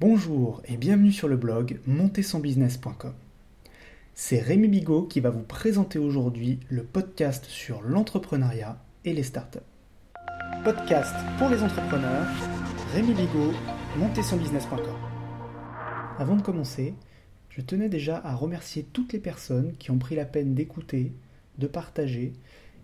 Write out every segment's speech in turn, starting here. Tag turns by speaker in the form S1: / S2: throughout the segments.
S1: Bonjour et bienvenue sur le blog montersonbusiness.com. C'est Rémi Bigot qui va vous présenter aujourd'hui le podcast sur l'entrepreneuriat et les startups. Podcast pour les entrepreneurs, Rémi Bigot, montezsonbusiness.com. Avant de commencer, je tenais déjà à remercier toutes les personnes qui ont pris la peine d'écouter, de partager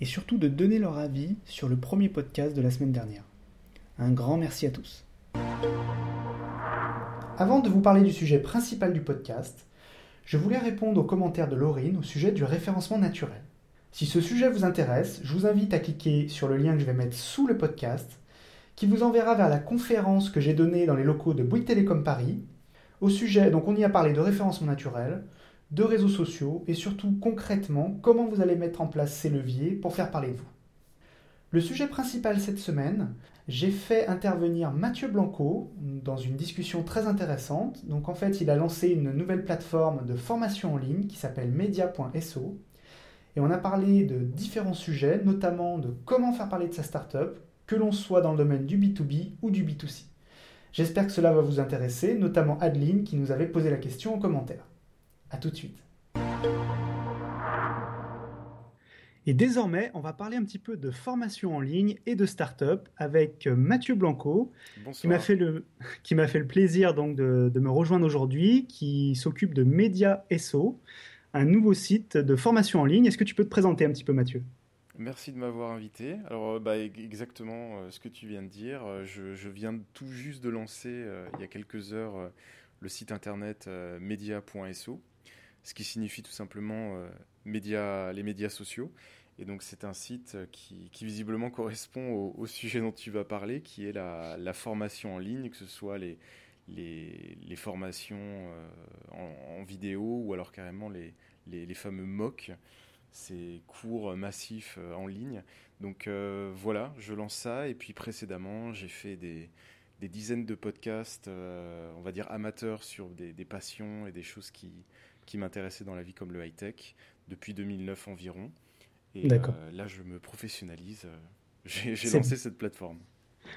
S1: et surtout de donner leur avis sur le premier podcast de la semaine dernière. Un grand merci à tous. Avant de vous parler du sujet principal du podcast, je voulais répondre aux commentaires de Laurine au sujet du référencement naturel. Si ce sujet vous intéresse, je vous invite à cliquer sur le lien que je vais mettre sous le podcast, qui vous enverra vers la conférence que j'ai donnée dans les locaux de Bouygues Télécom Paris, au sujet, donc on y a parlé de référencement naturel, de réseaux sociaux et surtout concrètement comment vous allez mettre en place ces leviers pour faire parler de vous. Le sujet principal cette semaine, j'ai fait intervenir Mathieu Blanco dans une discussion très intéressante. Donc en fait, il a lancé une nouvelle plateforme de formation en ligne qui s'appelle media.so. Et on a parlé de différents sujets, notamment de comment faire parler de sa startup, que l'on soit dans le domaine du B2B ou du B2C. J'espère que cela va vous intéresser, notamment Adeline qui nous avait posé la question en commentaire. A tout de suite. Et désormais, on va parler un petit peu de formation en ligne et de start-up avec euh, Mathieu Blanco, qui m'a fait le qui m'a fait le plaisir donc de, me rejoindre aujourd'hui, qui s'occupe de Media SO, un nouveau site de formation en ligne. Est-ce que tu peux te présenter un petit peu, Mathieu?
S2: Merci de m'avoir invité. Alors, euh, bah, exactement euh, ce que tu viens de dire. Je, viens tout juste de lancer, il y a quelques heures, le site internet media.so, ce qui signifie tout simplement les médias sociaux. Et donc c'est un site qui, visiblement correspond au, sujet dont tu vas parler, qui est la, formation en ligne, que ce soit les, formations euh, en, vidéo ou alors carrément les, fameux MOOC, ces cours massifs euh, en ligne. Donc euh, voilà, je lance ça. Et puis précédemment, j'ai fait des, dizaines de podcasts, on va dire amateurs, sur des, passions et des choses qui m'intéressaient dans la vie comme le high-tech depuis 2009 environ. Et euh, là, je me professionnalise. Euh, j'ai lancé cette plateforme.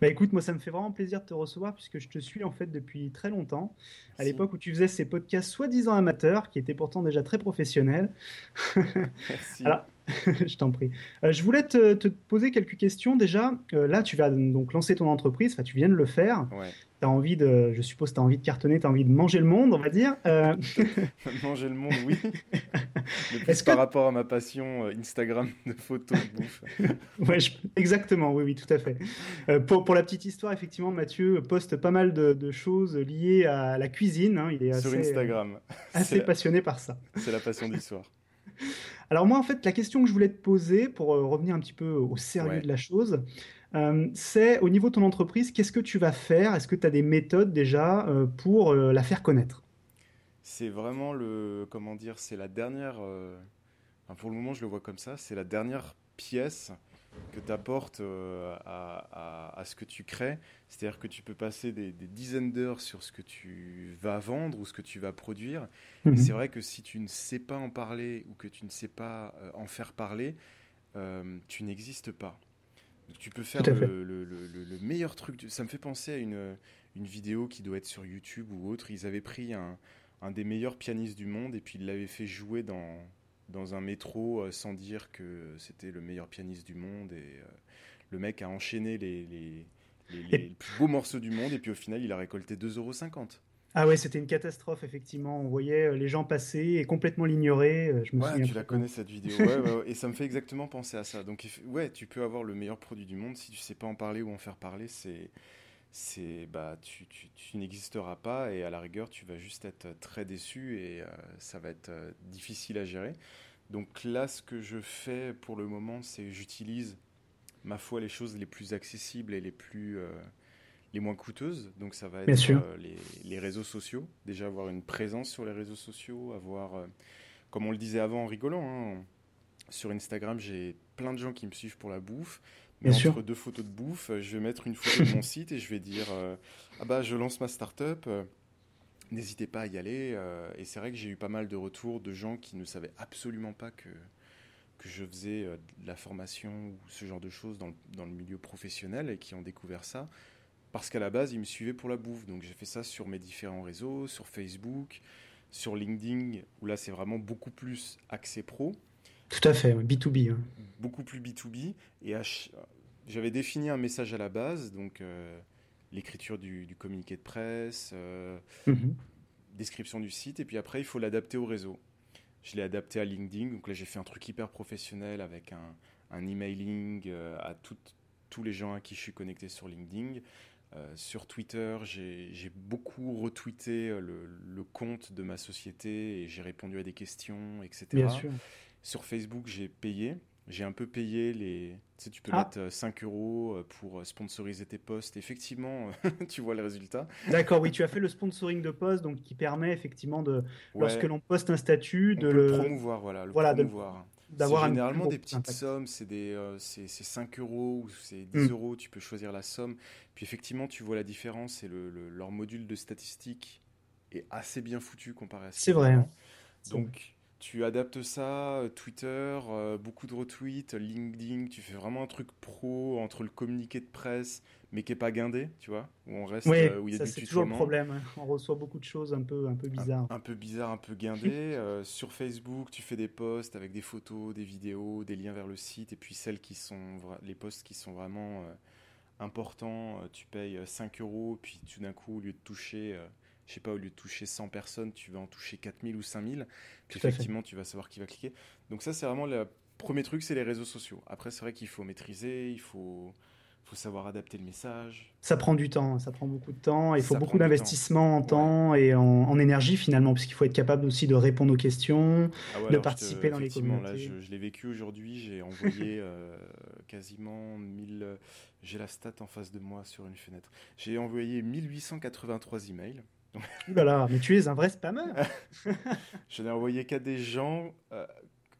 S1: Bah écoute, moi ça me fait vraiment plaisir de te recevoir puisque je te suis en fait depuis très longtemps. À l'époque où tu faisais ces podcasts soi-disant amateurs, qui étaient pourtant déjà très professionnels. Merci. Alors, je t'en prie. Euh, je voulais te, te, poser quelques questions déjà. là, tu vas donc lancer ton entreprise, enfin tu viens de le faire. Ouais as envie de, je suppose, tu as envie de cartonner, tu as envie de manger le monde, on va dire. Euh...
S2: manger le monde, oui. Mais par rapport à ma passion euh, Instagram de photos de bouffe.
S1: ouais, exactement, oui, oui, tout à fait. Euh, pour, pour, la petite histoire, effectivement, Mathieu poste pas mal de, de choses liées à la cuisine. Hein. Il est
S2: Sur Instagram.
S1: assez passionné par ça.
S2: C'est la passion du soir.
S1: Alors moi, en fait, la question que je voulais te poser, pour euh, revenir un petit peu au sérieux de la chose, euh, c'est au niveau de ton entreprise, qu'est-ce que tu vas faire? Est-ce que tu as des méthodes déjà euh, pour euh, la faire connaître?
S2: C'est vraiment le, comment dire, c'est la dernière, pour le moment je le vois comme ça, c'est la dernière pièce que tu apportes à, ce que tu crées. C'est-à-dire que tu peux passer des, dizaines d'heures sur ce que tu vas vendre ou ce que tu vas produire. Et mhm. c'est vrai que si tu ne sais pas en parler ou que tu ne sais pas en faire parler, tu n'existes pas tu peux faire le, meilleur truc. Ça me fait penser à une, une vidéo qui doit être sur YouTube ou autre. Ils avaient pris un, un des meilleurs pianistes du monde et puis ils l'avaient fait jouer dans, dans un métro euh, sans dire que c'était le meilleur pianiste du monde. Et euh, le mec a enchaîné les, les, les, plus beaux morceaux du monde et puis au final il a récolté 2,50 euros.
S1: Ah ouais, c'était une catastrophe, effectivement. On voyait euh, les gens passer et complètement l'ignorer.
S2: Je me ouais, tu la connais cette vidéo. Ouais, et ça me fait exactement penser à ça. Donc, ouais, tu peux avoir le meilleur produit du monde. Si tu sais pas en parler ou en faire parler, c'est. C'est bah, tu, tu, tu n'existeras pas et à la rigueur, tu vas juste être très déçu et euh, ça va être difficile à gérer. Donc là, ce que je fais pour le moment, c'est j'utilise, ma foi, les choses les plus accessibles et les plus les moins coûteuses. Donc ça va être euh, les, réseaux sociaux. Déjà avoir une présence sur les réseaux sociaux, avoir, euh, comme on le disait avant en rigolant, hein, sur Instagram j'ai plein de gens qui me suivent pour la bouffe. Mais entre deux photos de bouffe, je vais mettre une photo de mon site et je vais dire euh, ah bah je lance ma start-up. N'hésitez pas à y aller. et c'est vrai que j'ai eu pas mal de retours de gens qui ne savaient absolument pas que que je faisais de la formation ou ce genre de choses dans le, dans le milieu professionnel et qui ont découvert ça parce qu'à la base, ils me suivaient pour la bouffe. Donc j'ai fait ça sur mes différents réseaux, sur Facebook, sur LinkedIn, où là c'est vraiment beaucoup plus accès pro.
S1: Tout à fait, B2B. Hein.
S2: Beaucoup plus B2B. Et j'avais défini un message à la base, donc euh, l'écriture du, communiqué de presse, euh, mhm. description du site, et puis après il faut l'adapter au réseau. Je l'ai adapté à LinkedIn, donc là j'ai fait un truc hyper professionnel avec un, un emailing euh, à tous les gens à qui je suis connecté sur LinkedIn. sur Twitter, j'ai beaucoup retweeté le, le, compte de ma société et j'ai répondu à des questions, etc.
S1: Bien sûr.
S2: Sur Facebook, j'ai payé. J'ai un peu payé les. Tu sais, tu peux ah. mettre 5 euh, euros euh, pour euh, sponsoriser tes posts. Effectivement, tu vois le résultat.
S1: D'accord, oui, tu as fait le sponsoring de posts, donc qui permet effectivement de, lorsque l'on poste un statut, de le
S2: promouvoir, voilà, le voilà, promouvoir. D'avoir généralement des petites sommes, c'est des, c'est 5 euros ou c'est 10 hmm. euros, tu peux choisir la somme. Puis effectivement, tu vois la différence et le, leur module de statistiques est assez bien foutu comparé à
S1: ça. C'est vrai.
S2: Donc, tu adaptes ça, euh, Twitter, euh, beaucoup de retweets, LinkedIn, tu fais vraiment un truc pro entre le communiqué de presse, mais qui est pas guindé, tu vois, où on reste,
S1: euh, où il y a ça, c'est toujours le problème. Hein. On reçoit beaucoup de choses un peu, un peu bizarres.
S2: Un, peu bizarre, un peu guindé. sur Facebook, tu fais des posts avec des photos, des vidéos, des liens vers le site, et puis celles qui sont, les posts qui sont vraiment importants, tu payes 5 euros, puis tout d'un coup, au lieu de toucher je sais pas, au lieu de toucher 100 personnes, tu vas en toucher 4000 ou 5000. effectivement, tu vas savoir qui va cliquer. Donc ça, c'est vraiment le premier truc, c'est les réseaux sociaux. Après, c'est vrai qu'il faut maîtriser, il faut, faut savoir adapter le message.
S1: Ça prend du temps, ça prend beaucoup de temps. Il faut beaucoup d'investissement en temps et en, énergie finalement, puisqu'il faut être capable aussi de répondre aux questions, ah de participer dans les communautés. Là,
S2: je, je l'ai vécu aujourd'hui, j'ai envoyé euh, quasiment 1000... J'ai la stat en face de moi sur une fenêtre. J'ai envoyé 1883 emails.
S1: Là mais tu es un vrai spammer.
S2: je n'ai envoyé qu'à des gens, euh,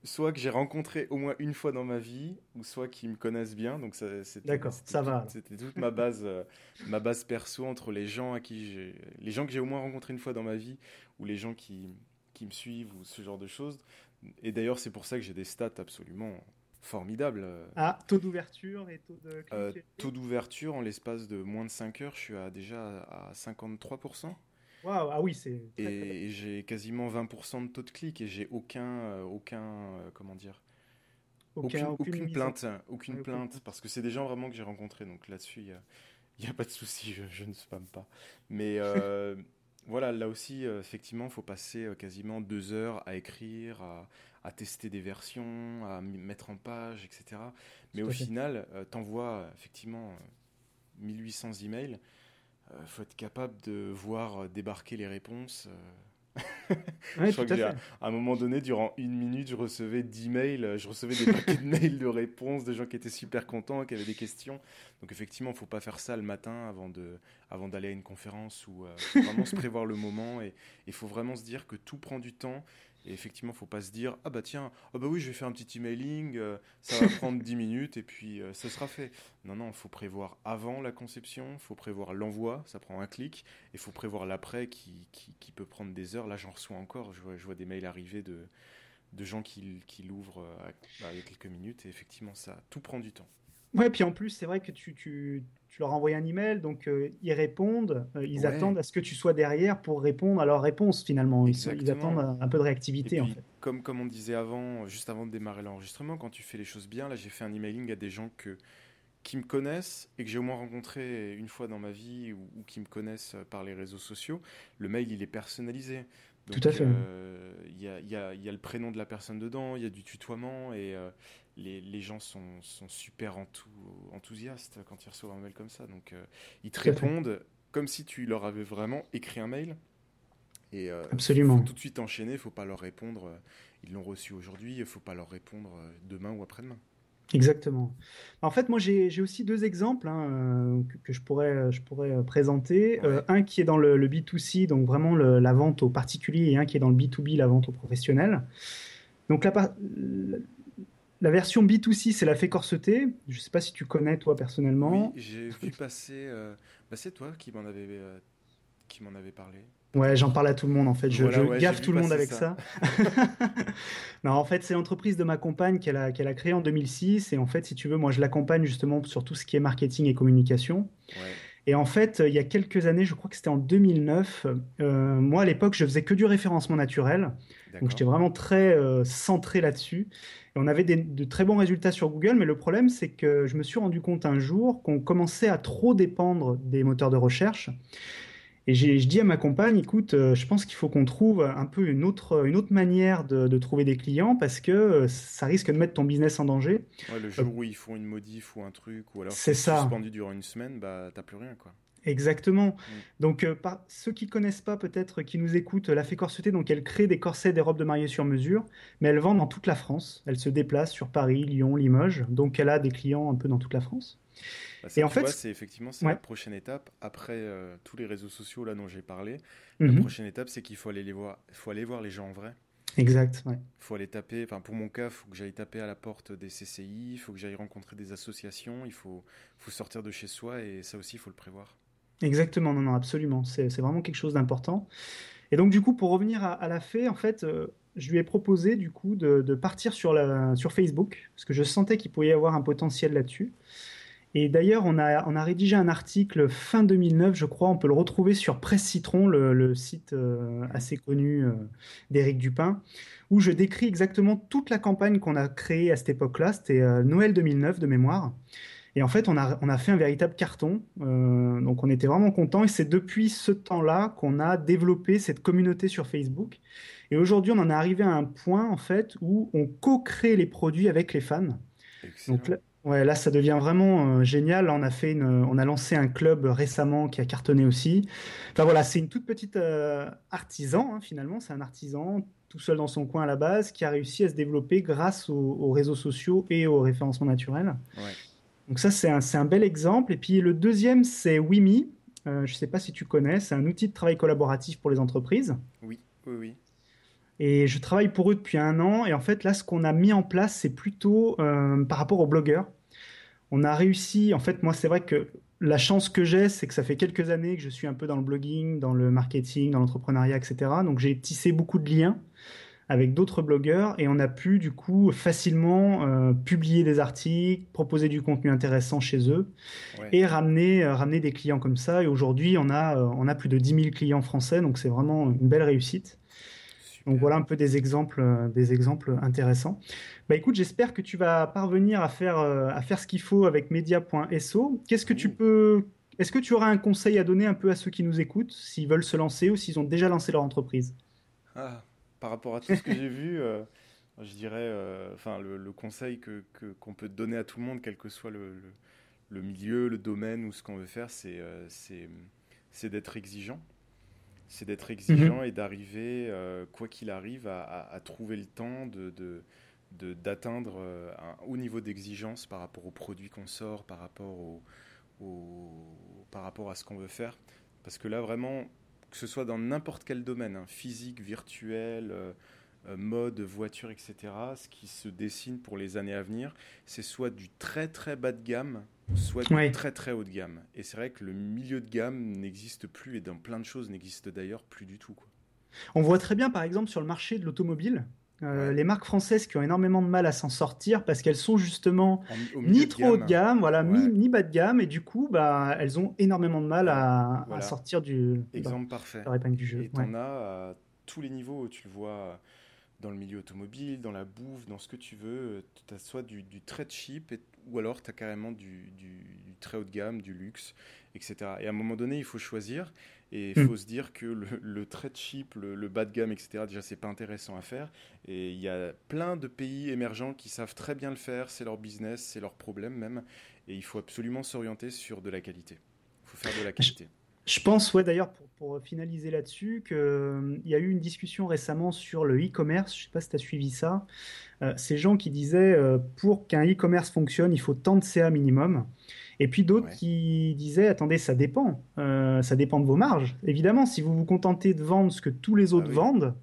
S2: soit que j'ai rencontré au moins une fois dans ma vie, ou soit qui me connaissent bien. Donc ça,
S1: D'accord, ça va.
S2: C'était toute ma base, euh, ma base perso entre les gens à qui les gens que j'ai au moins rencontré une fois dans ma vie, ou les gens qui, qui me suivent ou ce genre de choses. Et d'ailleurs, c'est pour ça que j'ai des stats absolument formidables.
S1: Ah, taux d'ouverture et taux de
S2: euh, Taux d'ouverture, en l'espace de moins de 5 heures, je suis à, déjà à 53%
S1: ah oui, c'est.
S2: Et, j'ai quasiment 20% de taux de clic et j'ai aucun, euh, aucun, euh, comment dire, aucune, plainte, aucune plainte, parce que c'est des gens vraiment que j'ai rencontrés, donc là-dessus, il n'y a, pas de souci, je, ne spamme pas. Mais euh, voilà, là aussi, effectivement, il faut passer quasiment deux heures à écrire, à, tester des versions, à mettre en page, etc. Mais au final, t'envoies effectivement 1800 emails il euh, faut être capable de voir débarquer les réponses.
S1: Euh. je crois que
S2: à, un moment donné, durant une minute, je recevais 10 mails, je recevais des paquets de mails de réponses, des gens qui étaient super contents, qui avaient des questions. Donc effectivement, il ne faut pas faire ça le matin avant de, avant d'aller à une conférence ou euh, vraiment se prévoir le moment et il faut vraiment se dire que tout prend du temps et effectivement, faut pas se dire ah bah tiens, ah bah oui, je vais faire un petit emailing, euh, ça va prendre 10 minutes et puis euh, ce sera fait. Non non, il faut prévoir avant la conception, il faut prévoir l'envoi, ça prend un clic, et il faut prévoir l'après qui, qui, peut prendre des heures. Là, j'en reçois encore, je vois, je vois des mails arriver de, de gens qui, qui l'ouvrent euh, bah, il y a quelques minutes et effectivement, ça tout prend du temps.
S1: Ouais, puis en plus, c'est vrai que tu, tu, tu, leur envoies un email, donc euh, ils répondent, euh, ils attendent à ce que tu sois derrière pour répondre à leur réponse finalement. Ils, attendent un peu de réactivité en fait.
S2: Comme, comme on disait avant, juste avant de démarrer l'enregistrement, quand tu fais les choses bien, là j'ai fait un emailing à des gens que, qui me connaissent et que j'ai au moins rencontré une fois dans ma vie ou, qui me connaissent par les réseaux sociaux. Le mail, il est personnalisé.
S1: Tout à fait.
S2: Il y, a, y, a, y, a, le prénom de la personne dedans, il y a du tutoiement et les, gens sont, super enthousiastes quand ils reçoivent un mail comme ça. Donc, euh, ils te répondent comme si tu leur avais vraiment écrit un mail. Et euh,
S1: Absolument.
S2: Faut tout de suite enchaîner, il faut pas leur répondre. Euh, ils l'ont reçu aujourd'hui, il faut pas leur répondre demain ou après-demain.
S1: Exactement. En fait, moi, j'ai aussi deux exemples hein, que, je pourrais, je pourrais présenter. un qui est dans le, B2C, donc vraiment la vente aux particuliers, et un qui est dans le B2B, la vente aux professionnels. Donc, la, la version B2C, c'est la fée corsetée. Je ne sais pas si tu connais, toi, personnellement.
S2: Oui, j'ai vu passer. Euh, bah, c'est toi qui m'en avais, euh, qui m'en avait parlé.
S1: Ouais, j'en parle à tout le monde en fait. Je, gaffe tout le monde avec ça. non, en fait, c'est l'entreprise de ma compagne qu'elle a, qu'elle a créée en 2006. Et en fait, si tu veux, moi, je l'accompagne justement sur tout ce qui est marketing et communication. Et en fait, il y a quelques années, je crois que c'était en 2009, euh, moi à l'époque, je faisais que du référencement naturel. Donc j'étais vraiment très euh, centré là-dessus. Et on avait de très bons résultats sur Google, mais le problème, c'est que je me suis rendu compte un jour qu'on commençait à trop dépendre des moteurs de recherche. Et je dis à ma compagne, écoute, euh, je pense qu'il faut qu'on trouve un peu une autre, une autre manière de, trouver des clients parce que euh, ça risque de mettre ton business en danger.
S2: le jour où ils font une modif ou un truc, ou alors
S1: c'est
S2: suspendu durant une semaine, bah t'as plus rien quoi.
S1: Exactement. Mm. Donc, euh, ceux qui connaissent pas, peut-être, qui nous écoutent, la Fée Corsetée, donc elle crée des corsets, des robes de mariée sur mesure, mais elle vend dans toute la France. Elle se déplace sur Paris, Lyon, Limoges, donc elle a des clients un peu dans toute la France.
S2: Bah, et en fait, c'est effectivement la prochaine étape après euh, tous les réseaux sociaux là dont j'ai parlé. La mhm. prochaine étape, c'est qu'il faut aller les voir, faut aller voir les gens en vrai.
S1: Exact. Ouais.
S2: Faut aller taper. Enfin, pour mon cas, il faut que j'aille taper à la porte des CCI. Il faut que j'aille rencontrer des associations. Il faut, faut sortir de chez soi et ça aussi, il faut le prévoir.
S1: Exactement. Non, non, absolument. C'est vraiment quelque chose d'important. Et donc, du coup, pour revenir à, la fée, en fait, euh, je lui ai proposé du coup de, de partir sur, la, sur Facebook parce que je sentais qu'il pouvait y avoir un potentiel là-dessus. Et d'ailleurs, on a, on a rédigé un article fin 2009, je crois, on peut le retrouver sur Presse Citron, le, site euh, assez connu euh, d'Éric Dupin, où je décris exactement toute la campagne qu'on a créée à cette époque-là, c'était euh, Noël 2009 de mémoire. Et en fait, on a, on a fait un véritable carton, donc on était vraiment contents, et c'est depuis ce temps-là qu'on a développé cette communauté sur Facebook. Et aujourd'hui, on en est arrivé à un point, en fait, où on co-crée les produits avec les fans. Donc là, Ouais, là, ça devient vraiment euh, génial. on a fait une, on a lancé un club récemment qui a cartonné aussi. Enfin voilà, c'est une toute petite euh, artisan hein, finalement. C'est un artisan tout seul dans son coin à la base qui a réussi à se développer grâce aux, réseaux sociaux et au référencement naturel. Donc ça, c'est un, un, bel exemple. Et puis le deuxième, c'est Wimi. Euh, je ne sais pas si tu connais. C'est un outil de travail collaboratif pour les entreprises.
S2: Oui, oui, oui.
S1: Et je travaille pour eux depuis un an. Et en fait, là, ce qu'on a mis en place, c'est plutôt euh, par rapport aux blogueurs. On a réussi, en fait, moi, c'est vrai que la chance que j'ai, c'est que ça fait quelques années que je suis un peu dans le blogging, dans le marketing, dans l'entrepreneuriat, etc. Donc, j'ai tissé beaucoup de liens avec d'autres blogueurs et on a pu, du coup, facilement euh, publier des articles, proposer du contenu intéressant chez eux et ramener, euh, ramener des clients comme ça. Et aujourd'hui, on a, on a plus de 10 000 clients français, donc c'est vraiment une belle réussite. Donc voilà un peu des exemples, euh, des exemples intéressants. Bah écoute, j'espère que tu vas parvenir à faire, euh, à faire ce qu'il faut avec media.so. Qu'est-ce que tu peux, est-ce que tu auras un conseil à donner un peu à ceux qui nous écoutent, s'ils veulent se lancer ou s'ils ont déjà lancé leur entreprise?
S2: Ah, Par rapport à tout ce que j'ai vu, euh, je dirais, enfin le, conseil que qu'on peut donner à tout le monde, quel que soit le, le milieu, le domaine ou ce qu'on veut faire, c'est c'est d'être exigeant c'est d'être exigeant mhm. et d'arriver, euh, quoi qu'il arrive, à, trouver le temps de, d'atteindre euh, un haut niveau d'exigence par rapport aux produits qu'on sort, par rapport, au, par rapport à ce qu'on veut faire. Parce que là, vraiment, que ce soit dans n'importe quel domaine, hein, physique, virtuel, euh, mode, voiture, etc., ce qui se dessine pour les années à venir, c'est soit du très très bas de gamme, soit très très haut de gamme. Et c'est vrai que le milieu de gamme n'existe plus et dans plein de choses n'existe d'ailleurs plus du tout. Quoi.
S1: On voit très bien par exemple sur le marché de l'automobile. Euh, les marques françaises qui ont énormément de mal à s'en sortir parce qu'elles sont justement ni trop haut de gamme, voilà, ni, bas de gamme, et du coup, bah, elles ont énormément de mal à, sortir du
S2: exemple parfait.
S1: du jeu.
S2: Et t'en as à tous les niveaux, tu le vois dans le milieu automobile, dans la bouffe, dans ce que tu veux. Tu as soit du, très cheap, ou alors tu as carrément du, très haut de gamme, du luxe, etc. Et à un moment donné, il faut choisir. Et il hmm. faut se dire que le, très cheap, le, bas de gamme, etc., déjà, c'est pas intéressant à faire. Et il y a plein de pays émergents qui savent très bien le faire. C'est leur business, c'est leur problème même. Et il faut absolument s'orienter sur de la qualité. Il faut faire de la qualité.
S1: Je pense, ouais, d'ailleurs, pour, finaliser là-dessus, qu'il euh, y a eu une discussion récemment sur le e-commerce. Je ne sais pas si tu as suivi ça. Euh, ces gens qui disaient euh, pour qu'un e-commerce fonctionne, il faut tant de CA minimum. Et puis d'autres qui disaient attendez, ça dépend. ça dépend de vos marges. Évidemment, si vous vous contentez de vendre ce que tous les autres ah vendent,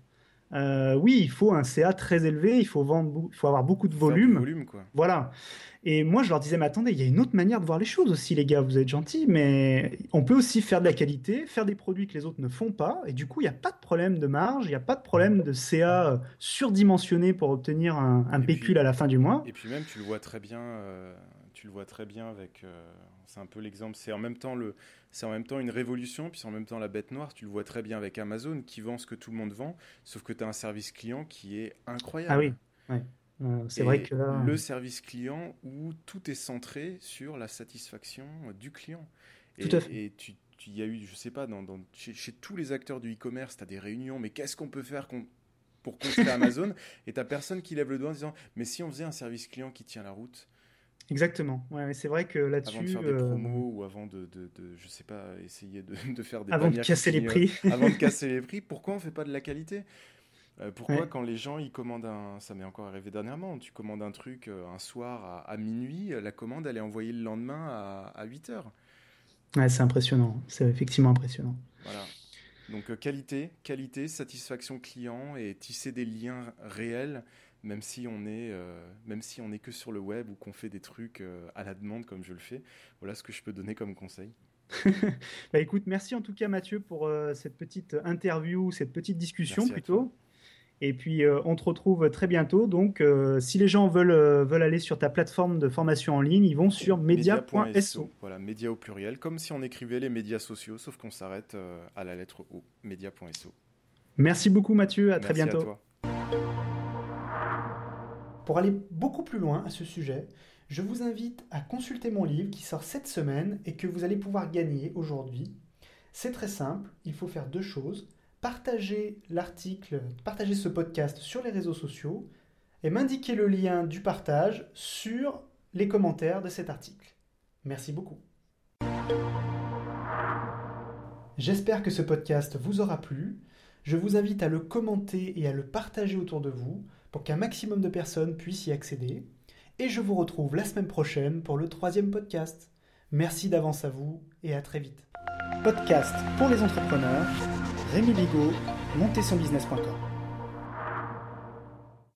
S1: oui, il faut un CA très élevé, il faut, vendre, il faut avoir beaucoup de volume.
S2: volume quoi.
S1: Voilà. Et moi, je leur disais, mais attendez, il y a une autre manière de voir les choses aussi, les gars, vous êtes gentils, mais on peut aussi faire de la qualité, faire des produits que les autres ne font pas, et du coup, il n'y a pas de problème de marge, il n'y a pas de problème de CA euh, surdimensionné pour obtenir un, pécule à la fin du mois.
S2: Et puis même, tu le vois très bien, euh, tu le vois très bien avec. Euh, c'est un peu l'exemple. C'est en même temps le, c'est en même temps une révolution, puis c'est en même temps la bête noire. Tu le vois très bien avec Amazon qui vend ce que tout le monde vend, sauf que tu as un service client qui est incroyable.
S1: Ah oui. Euh, c'est vrai que
S2: le service client où tout est centré sur la satisfaction du client.
S1: Et, tout à fait.
S2: Et tu, il y a eu, je sais pas, dans, chez, tous les acteurs du e-commerce, tu as des réunions, mais qu'est-ce qu'on peut faire pour construire Amazon? Et tu personne qui lève le doigt en disant, mais si on faisait un service client qui tient la route
S1: Exactement. Ouais, c'est vrai que là-dessus.
S2: Avant de faire des euh, promos ou avant de, de, je sais pas, essayer de, de faire des.
S1: Avant de casser les prix.
S2: avant de casser les prix, pourquoi on fait pas de la qualité? Euh, pourquoi quand les gens ils commandent un, ça m'est encore arrivé dernièrement, tu commandes un truc euh, un soir à, minuit, la commande elle est envoyée le lendemain à, à 8 heures.
S1: Ouais, c'est impressionnant, c'est effectivement impressionnant.
S2: Voilà. Donc qualité, qualité, satisfaction client et tisser des liens réels même si on est, euh, même si on est que sur le web ou qu'on fait des trucs euh, à la demande comme je le fais. Voilà ce que je peux donner comme conseil.
S1: bah écoute, merci en tout cas Mathieu pour euh, cette petite interview, cette petite discussion plutôt. Et puis on te retrouve très bientôt. Donc si les gens veulent, veulent aller sur ta plateforme de formation en ligne, ils vont sur media.so.
S2: voilà, média au pluriel, comme si on écrivait les médias sociaux, sauf qu'on s'arrête à la lettre O, media.so.
S1: Merci beaucoup Mathieu, à très bientôt.
S2: À toi.
S1: Pour aller beaucoup plus loin à ce sujet, je vous invite à consulter mon livre qui sort cette semaine et que vous allez pouvoir gagner aujourd'hui. C'est très simple, il faut faire deux choses. Partager l'article, partager ce podcast sur les réseaux sociaux et m'indiquer le lien du partage sur les commentaires de cet article. Merci beaucoup. J'espère que ce podcast vous aura plu. Je vous invite à le commenter et à le partager autour de vous pour qu'un maximum de personnes puissent y accéder. Et je vous retrouve la semaine prochaine pour le troisième podcast. Merci d'avance à vous et à très vite. Podcast pour les entrepreneurs, Rémi Bigot, montez son business.com.